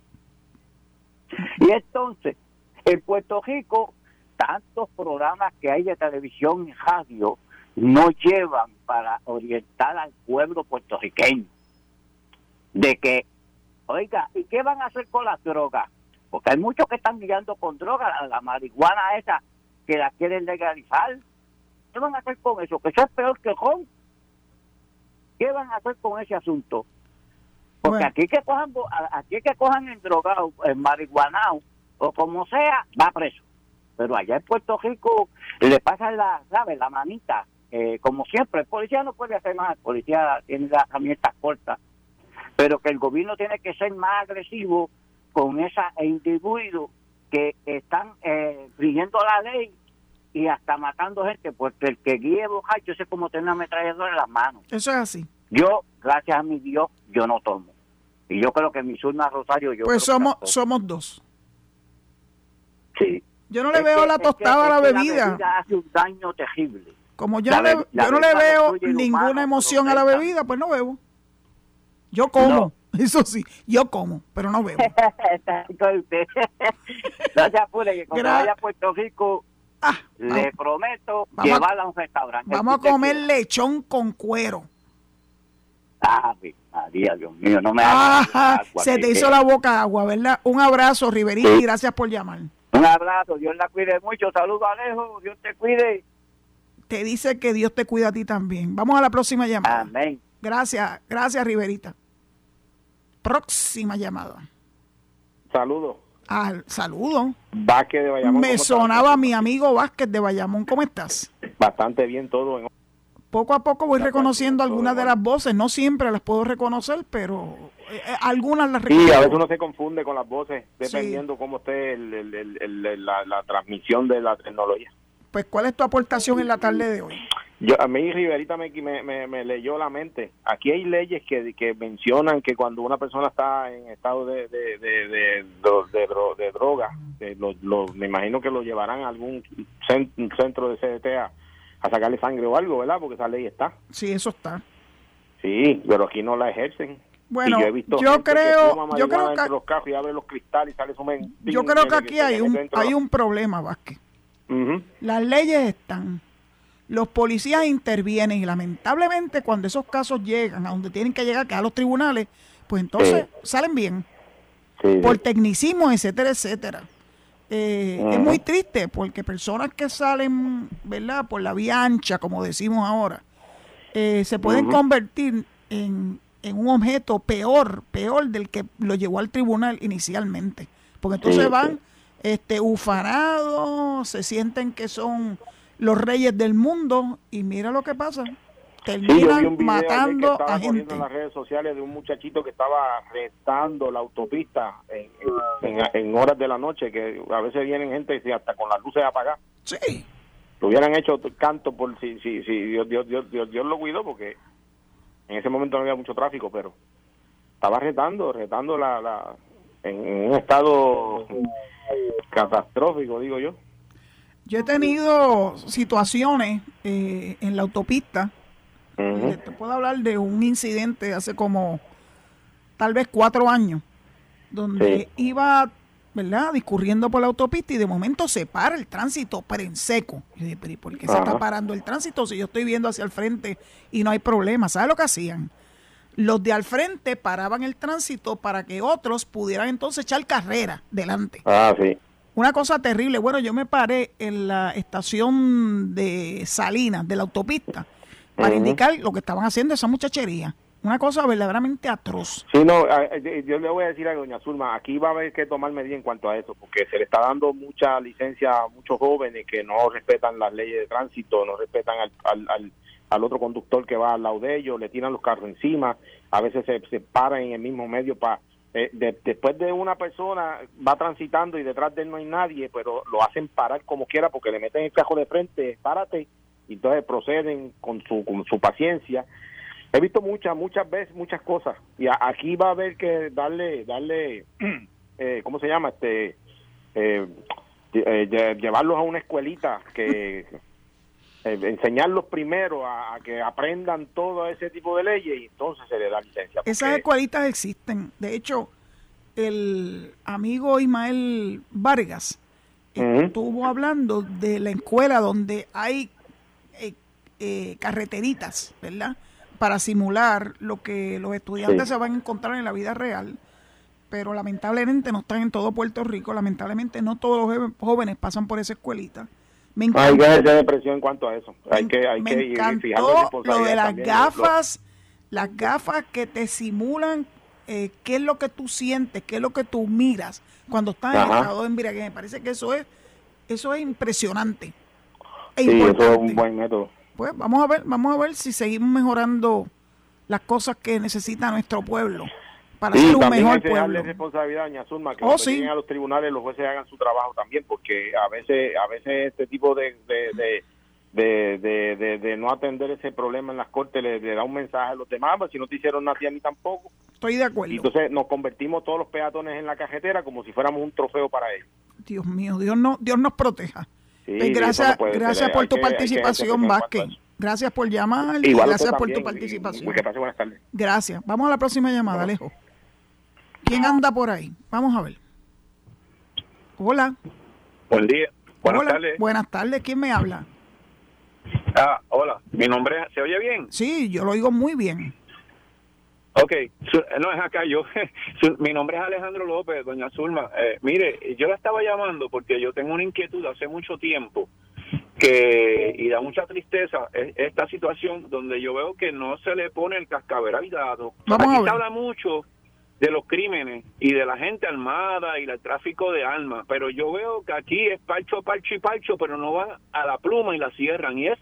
Y entonces, en Puerto Rico, tantos programas que hay de televisión y radio no llevan para orientar al pueblo puertorriqueño de que, oiga, ¿y qué van a hacer con las drogas? Porque hay muchos que están guiando con drogas, la marihuana esa que la quieren legalizar. ¿Qué van a hacer con eso? Que eso es peor que con. ¿Qué van a hacer con ese asunto? Porque aquí que cojan aquí que cojan en drogado, en marihuanao o como sea, va preso. Pero allá en Puerto Rico le pasan la, ¿sabes? La manita. Eh, como siempre, el policía no puede hacer más, el policía tiene las herramientas cortas, pero que el gobierno tiene que ser más agresivo con esa individuo que están eh, la ley y hasta matando gente, porque el que guíe borracho es como tener una ametralladora en las manos. Eso es así. Yo, gracias a mi Dios, yo no tomo. Y yo creo que mi surna Rosario, yo. Pues somos, somos dos. Sí. Yo no le veo la tostada a la bebida. hace un daño terrible. Como yo, no le, yo no le veo ninguna emoción a la bebida, pues no bebo. Yo como. Eso sí, yo como, pero no bebo. Gracias, Pule, que cuando vaya a Puerto Rico, ah, le prometo llevarla a un restaurante. Vamos a comer lechón con cuero. Ah, María, Dios mío, no me hagas Se te hizo la boca agua, ¿verdad? Un abrazo, Riverita, y gracias por llamar. Un abrazo, Dios la cuide mucho. Saludos, Alejo, Dios te cuide. Te dice que Dios te cuida a ti también. Vamos a la próxima llamada. Amén. Gracias, gracias, Riverita próxima llamada. Saludos. Al saludo. Vázquez de Bayamón. Me sonaba mi amigo Vázquez de Bayamón. ¿Cómo estás? Bastante bien todo. Poco a poco voy reconociendo algunas de las voces. No siempre las puedo reconocer, pero eh, eh, algunas las reconozco. Sí, a veces uno se confunde con las voces, dependiendo cómo esté la transmisión de la tecnología. Pues, ¿cuál es tu aportación en la tarde de hoy? Yo, a mí Riverita me, me, leyó la mente. Aquí hay leyes que, que mencionan que cuando una persona está en estado de, de, de, de, droga, eh, lo, me imagino que lo llevarán a algún centro de CDT a, sacarle sangre o algo, ¿verdad? Porque esa ley está. Sí, eso está. Sí, pero aquí no la ejercen. Bueno, yo, he visto yo creo, yo creo que los y abre los cristales y sale su Yo creo que aquí hay un, hay un problema, Vázquez. Las leyes están, los policías intervienen y lamentablemente cuando esos casos llegan a donde tienen que llegar, que a los tribunales, pues entonces salen bien. por tecnicismo, etcétera, etcétera. Eh, es muy triste porque personas que salen, ¿verdad? Por la vía ancha, como decimos ahora, eh, se pueden convertir en, en, un objeto peor, peor del que lo llevó al tribunal inicialmente. Porque entonces van este, ufanados, se sienten que son los reyes del mundo y mira lo que pasa terminan matando a gente. en las redes sociales de un muchachito que estaba restando la autopista en, horas de la noche, que a veces vienen gente hasta con las luces apagadas. Sí. Lo hubieran hecho canto por si, si, si Dios, Dios, Dios, Dios, lo cuidó, porque en ese momento no había mucho tráfico, pero estaba retando, retando la, la en, un estado catastrófico, digo yo. Yo he tenido situaciones eh, en la autopista te puedo hablar de un incidente hace como tal vez cuatro años, donde iba, ¿verdad?, discurriendo por la autopista y de momento se para el tránsito, pero en seco. Y dije, pero por qué se está parando el tránsito si yo estoy viendo hacia el frente y no hay problema? ¿Sabes lo que hacían? Los de al frente paraban el tránsito para que otros pudieran entonces echar carrera delante. Ah, sí. Una cosa terrible. Bueno, yo me paré en la estación de Salinas, de la autopista, para indicar lo que estaban haciendo esa muchachería. Una cosa verdaderamente atroz. Sí, no, yo le voy a decir a doña Zulma, aquí va a haber que tomar medidas en cuanto a eso, porque se le está dando mucha licencia a muchos jóvenes que no respetan las leyes de tránsito, no respetan al, al, al, otro conductor que va al lado de ellos, le tiran los carros encima, a veces se, se paran en el mismo medio para... Eh, después de una persona va transitando y detrás de él no hay nadie, pero lo hacen parar como quiera porque le meten el cajo de frente, párate, y entonces proceden con su, con su paciencia. He visto muchas, muchas veces, muchas cosas, y aquí va a haber que darle, darle, eh, ¿cómo se llama? este eh, eh, Llevarlos a una escuelita que... enseñarlos primero a, que aprendan todo ese tipo de leyes y entonces se le da licencia. Esas escuelitas existen. De hecho, el amigo Ismael Vargas estuvo hablando de la escuela donde hay eh, carreteritas, ¿verdad? Para simular lo que los estudiantes se van a encontrar en la vida real. Pero lamentablemente no están en todo Puerto Rico. Lamentablemente no todos los jóvenes pasan por esa escuelita. Me hay que ejercer presión en cuanto a eso. Hay que, hay me que encantó lo de las gafas, las gafas que te simulan eh, qué es lo que tú sientes, qué es lo que tú miras cuando estás en estado de embriaguez. Me parece que eso es, eso es impresionante. E sí, eso es un buen método pues vamos a ver, vamos a ver si seguimos mejorando las cosas que necesita nuestro pueblo para ser un mejor pueblo. responsabilidad, doña Zulma, que oh, a los tribunales los jueces hagan su trabajo también, porque a veces, a veces este tipo de, de, de, de, no atender ese problema en las cortes le, da un mensaje a los demás, pues si no te hicieron nada a mí tampoco. Estoy de acuerdo. Y entonces nos convertimos todos los peatones en la cajetera como si fuéramos un trofeo para ellos. Dios mío, Dios no, Dios nos proteja. Pues gracias gracias por tu participación, Vázquez. Gracias por llamar y gracias por tu participación. Gracias. Vamos a la próxima llamada, Alejo. ¿Quién anda por ahí? Vamos a ver. Hola. Buen día. Buenas tardes. Buenas tardes. ¿Quién me habla? Ah, hola. Mi nombre es... ¿Se oye bien? Sí, yo lo oigo muy bien. Ok, no es acá yo. mi nombre es Alejandro López, doña Zulma. Eh, mire, yo la estaba llamando porque yo tengo una inquietud hace mucho tiempo que y da mucha tristeza esta situación donde yo veo que no se le pone el cascaberal dado. Aquí se habla mucho de los crímenes y de la gente armada y del tráfico de armas, pero yo veo que aquí es parcho, parcho y parcho, pero no van a la pluma y la cierran, y es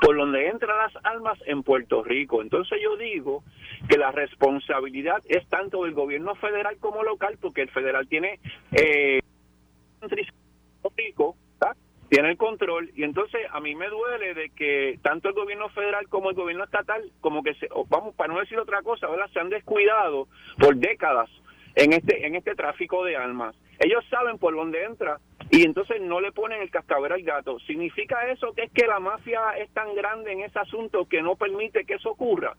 por donde entran las armas en Puerto Rico. Entonces yo digo que la responsabilidad es tanto del gobierno federal como local, porque el federal tiene eh, Rico, tiene el control. Y entonces a mí me duele de que tanto el gobierno federal como el gobierno estatal como que se, vamos para no decir otra cosa ¿verdad? se han descuidado por décadas en este en este tráfico de armas. Ellos saben por dónde entra y entonces no le ponen el cascabel al gato. Significa eso que es que la mafia es tan grande en ese asunto que no permite que eso ocurra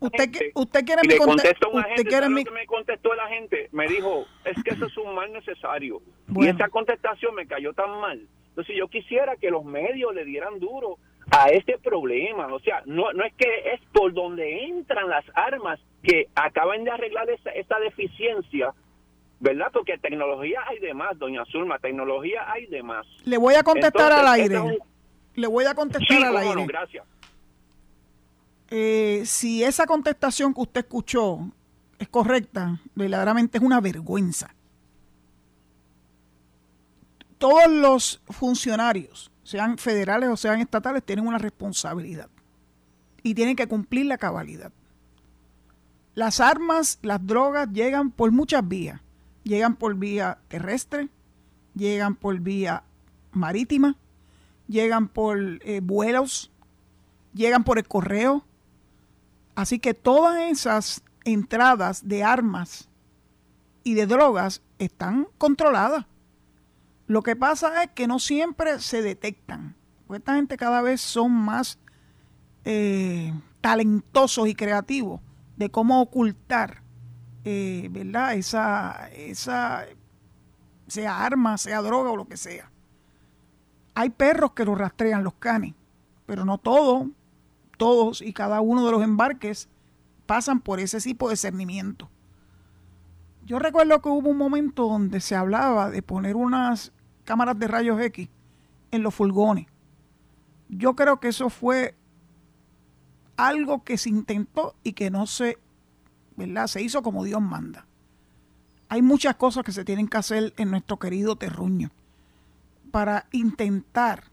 Usted, usted quiere mi contestó usted quiere mi... que me contestó la gente? Me dijo, es que eso es un mal necesario. Y esa contestación me cayó tan mal. Entonces yo quisiera que los medios le dieran duro a este problema. O sea, no, no es que es por donde entran las armas que acaban de arreglar esa, esa deficiencia, ¿verdad? Porque tecnología hay de más, doña Zulma, tecnología hay de más. Le voy a contestar al aire. Le voy a contestar al aire. gracias. Eh, si esa contestación que usted escuchó es correcta, verdaderamente es una vergüenza. Todos los funcionarios, sean federales o sean estatales, tienen una responsabilidad y tienen que cumplir la cabalidad. Las armas, las drogas llegan por muchas vías. Llegan por vía terrestre, llegan por vía marítima, llegan por eh, vuelos, llegan por el correo. Así que todas esas entradas de armas y de drogas están controladas. Lo que pasa es que no siempre se detectan. Esta gente cada vez son más eh, talentosos y creativos de cómo ocultar, eh, ¿verdad? Esa, esa, sea arma, sea droga o lo que sea. Hay perros que los rastrean, los canes, pero no todos, todos y cada uno de los embarques pasan por ese tipo de cernimiento. Yo recuerdo que hubo un momento donde se hablaba de poner unas cámaras de rayos X en los furgones. Yo creo que eso fue algo que se intentó y que no se, ¿verdad? Se hizo como Dios manda. Hay muchas cosas que se tienen que hacer en nuestro querido terruño para intentar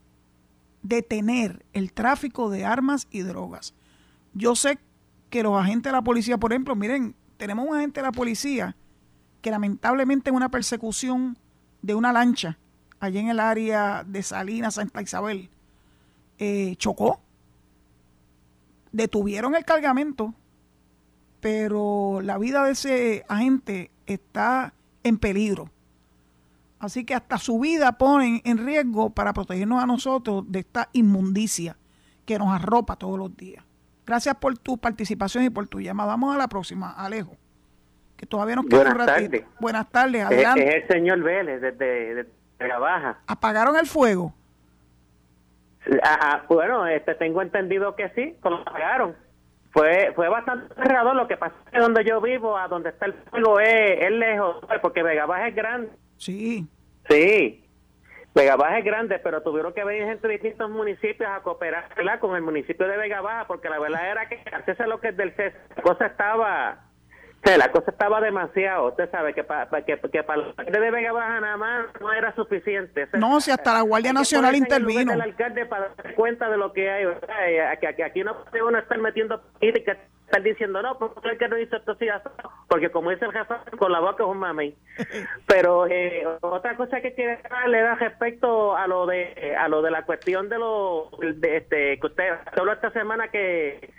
detener el tráfico de armas y drogas. Yo sé que los agentes de la policía, por ejemplo, miren, tenemos un agente de la policía que lamentablemente en una persecución de una lancha allí en el área de Salinas, Santa Isabel, eh, chocó. Detuvieron el cargamento, pero la vida de ese agente está en peligro. Así que hasta su vida ponen en riesgo para protegernos a nosotros de esta inmundicia que nos arropa todos los días. Gracias por tu participación y por tu llamada. Vamos a la próxima, Alejo. Que todavía nos queda Buenas Tardes. Buenas tardes, adelante. Es, el señor Vélez desde, la Baja. ¿Apagaron el fuego? Ah, ah, bueno, este, tengo entendido que sí, lo apagaron. Fue, fue bastante cerrado. Lo que pasa es que donde yo vivo, a donde está el fuego, es, es lejos, porque Vega Baja es grande. Sí. Sí. Vega Baja es grande, pero tuvieron que venir gente de distintos municipios a cooperar con el municipio de Vega Baja, porque la verdad era que antes lo que es del CES, la cosa estaba, la cosa estaba demasiado, usted sabe que para que, que para la gente de Vega Baja nada más no era suficiente. No, si hasta la Guardia Nacional intervino. El alcalde para dar cuenta de lo que hay, que, aquí no puede uno estar metiendo política estar diciendo, no, porque el que no hizo esto sí, porque como dice el jefe, con la boca es un mami. Pero eh, otra cosa que quiero darle da respecto a lo de a lo de la cuestión de lo de este que usted habló esta semana que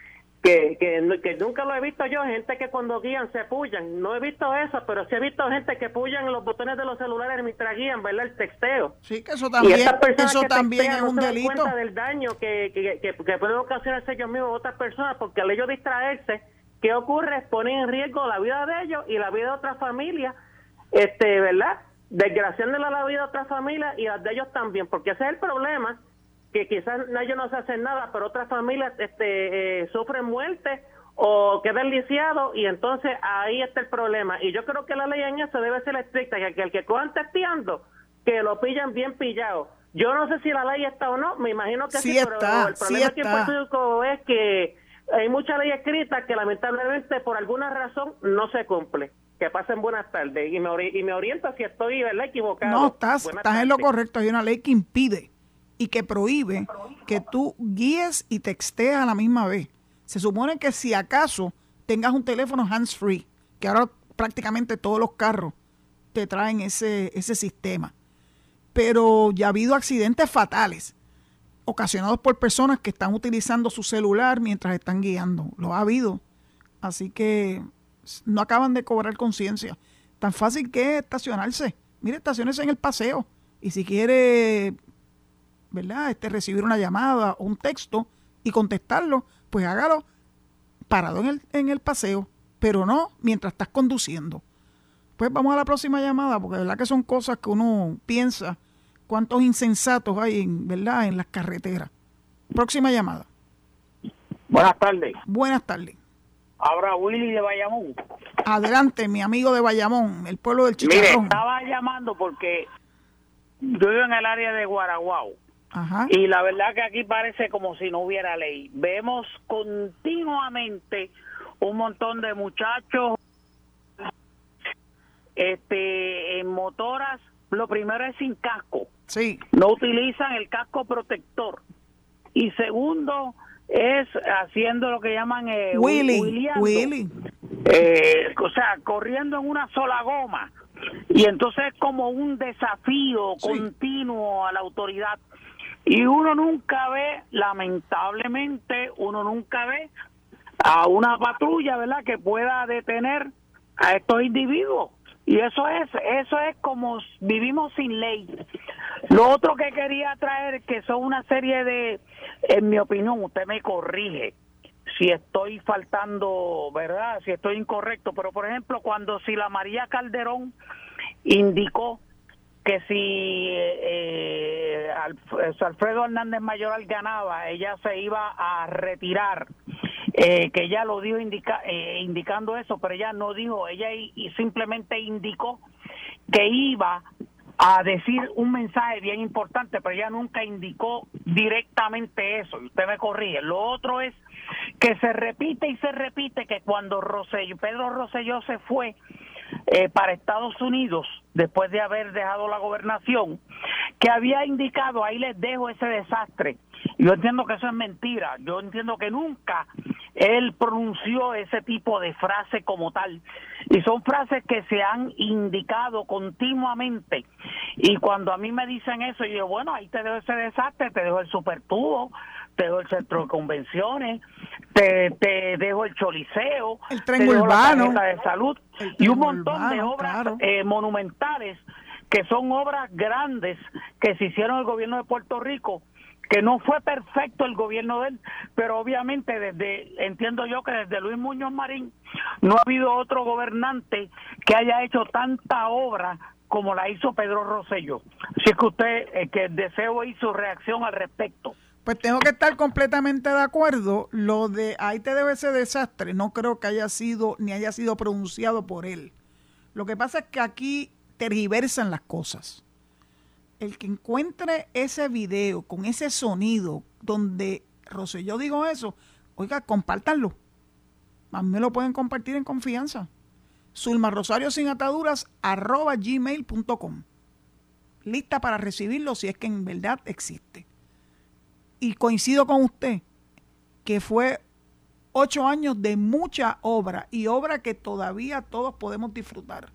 que, que, nunca lo he visto yo, gente que cuando guían se pullan. No he visto eso, pero sí he visto gente que pullan los botones de los celulares mientras guían, ¿verdad? El texteo. Sí, que eso también, eso también es un no delito. cuenta del daño que, que, que, que pueden ocasionarse ellos mismos a otras personas, porque al ellos distraerse, ¿qué ocurre? Ponen en riesgo la vida de ellos y la vida de otras familias, este, ¿verdad? Desgraciando la vida de otras familias y las de ellos también, porque ese es el problema que quizás ellos no se hacen nada, pero otras familias este, eh, sufren muerte o quedan lisiados y entonces ahí está el problema. Y yo creo que la ley en eso debe ser estricta, que, el que cojan testeando, que lo pillan bien pillado. Yo no sé si la ley está o no, me imagino que sí, pero el problema aquí en Puerto Rico es que hay mucha ley escrita que lamentablemente por alguna razón no se cumple. Que pasen buenas tardes y me, y me orienta si estoy equivocado. No, estás, estás en lo correcto. Hay una ley que impide y que prohíbe que tú guíes y textees a la misma vez. Se supone que si acaso tengas un teléfono hands-free, que ahora prácticamente todos los carros te traen ese, ese sistema. Pero ya ha habido accidentes fatales ocasionados por personas que están utilizando su celular mientras están guiando. Lo ha habido. Así que no acaban de cobrar conciencia. Tan fácil que es estacionarse. Mire, estaciones en el paseo. Y si quiere ¿verdad? Este, recibir una llamada o un texto y contestarlo, pues hágalo parado en el, en el paseo, pero no mientras estás conduciendo. Pues vamos a la próxima llamada, porque de verdad que son cosas que uno piensa cuántos insensatos hay en, ¿verdad? en las carreteras. Próxima llamada. Buenas tardes. Buenas tardes. Ahora Willy de Bayamón. Adelante, mi amigo de Bayamón, el pueblo del Chicharrón. Mire, estaba llamando porque yo vivo en el área de Guaraguao. Ajá. Y la verdad que aquí parece como si no hubiera ley. Vemos continuamente un montón de muchachos este en motoras. Lo primero es sin casco. Sí. No utilizan el casco protector. Y segundo, es haciendo lo que llaman eh, Willy, Willy. Eh, o sea, corriendo en una sola goma. Y entonces es como un desafío continuo a la autoridad. Y uno nunca ve, lamentablemente, uno nunca ve a una patrulla, ¿verdad?, que pueda detener a estos individuos. Y eso es, eso es como vivimos sin ley. Lo otro que quería traer, que son una serie de, en mi opinión, usted me corrige si estoy faltando, ¿verdad? Si estoy incorrecto, pero por ejemplo, cuando si la María Calderón indicó que si eh, Alfredo Hernández Mayoral ganaba, ella se iba a retirar eh, que ella lo dijo eh, indicando eso, pero ella no dijo, ella y, simplemente indicó que iba a decir un mensaje bien importante, pero ella nunca indicó directamente eso, y usted me corrige. Lo otro es que se repite y se repite que cuando Pedro Rosselló se fue eh, para Estados Unidos, después de haber dejado la gobernación, que había indicado, ahí les dejo ese desastre. Yo entiendo que eso es mentira, yo entiendo que nunca él pronunció ese tipo de frase como tal. Y son frases que se han indicado continuamente. Y cuando a mí me dicen eso, yo digo, bueno, ahí te dejo ese desastre, te dejo el supertubo, te dejo el centro de convenciones, te, te dejo el choliseo, el tren urbano, la de salud y un montón de obras eh, monumentales que son obras grandes que se hicieron el gobierno de Puerto Rico que no fue perfecto el gobierno de él, pero obviamente desde, entiendo yo que desde Luis Muñoz Marín no ha habido otro gobernante que haya hecho tanta obra como la hizo Pedro Rosselló. Si es que usted, eh, que deseo y su reacción al respecto. Pues tengo que estar completamente de acuerdo. Lo de ahí te debe ese desastre, no creo que haya sido ni haya sido pronunciado por él. Lo que pasa es que aquí tergiversan las cosas el que encuentre ese video con ese sonido donde Roselló dijo eso, oiga, compártanlo. A me lo pueden compartir en confianza. Zulma Rosario sin ataduras arroba gmail.com. Lista para recibirlo si es que en verdad existe. Y coincido con usted que fue ocho años de mucha obra y obra que todavía todos podemos disfrutar.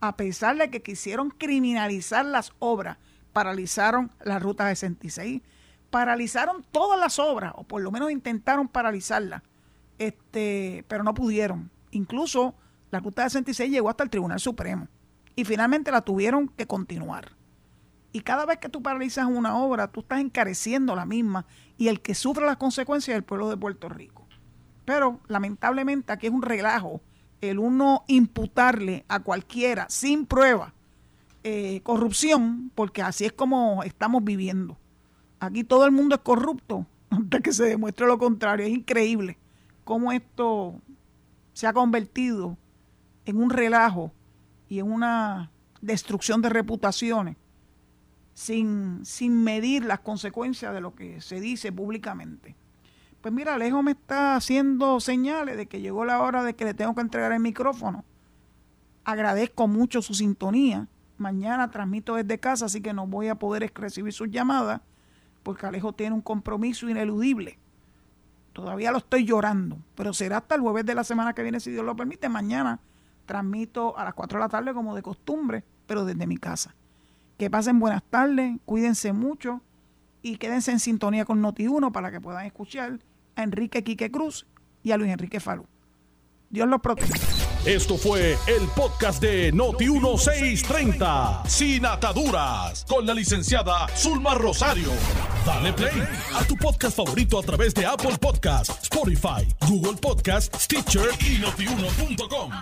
A pesar de que quisieron criminalizar las obras paralizaron la ruta 66, paralizaron todas las obras, o por lo menos intentaron paralizarla, este, pero no pudieron. Incluso la ruta 66 llegó hasta el Tribunal Supremo y finalmente la tuvieron que continuar. Y cada vez que tú paralizas una obra, tú estás encareciendo la misma y el que sufre las consecuencias es el pueblo de Puerto Rico. Pero lamentablemente aquí es un relajo el uno imputarle a cualquiera sin prueba eh, corrupción, porque así es como estamos viviendo. Aquí todo el mundo es corrupto, hasta que se demuestre lo contrario. Es increíble cómo esto se ha convertido en un relajo y en una destrucción de reputaciones sin, sin medir las consecuencias de lo que se dice públicamente. Pues mira, Alejo me está haciendo señales de que llegó la hora de que le tengo que entregar el micrófono. Agradezco mucho su sintonía Mañana transmito desde casa, así que no voy a poder recibir sus llamadas porque Alejo tiene un compromiso ineludible. Todavía lo estoy llorando, pero será hasta el jueves de la semana que viene, si Dios lo permite. Mañana transmito a las 4 de la tarde como de costumbre, pero desde mi casa. Que pasen buenas tardes, cuídense mucho y quédense en sintonía con Noti1 para que puedan escuchar a Enrique Quique Cruz y a Luis Enrique Falú. Dios los proteja. Esto fue el podcast de Noti1630, sin ataduras, con la licenciada Zulma Rosario. Dale play a tu podcast favorito a través de Apple Podcasts, Spotify, Google Podcasts, Stitcher y notiuno.com.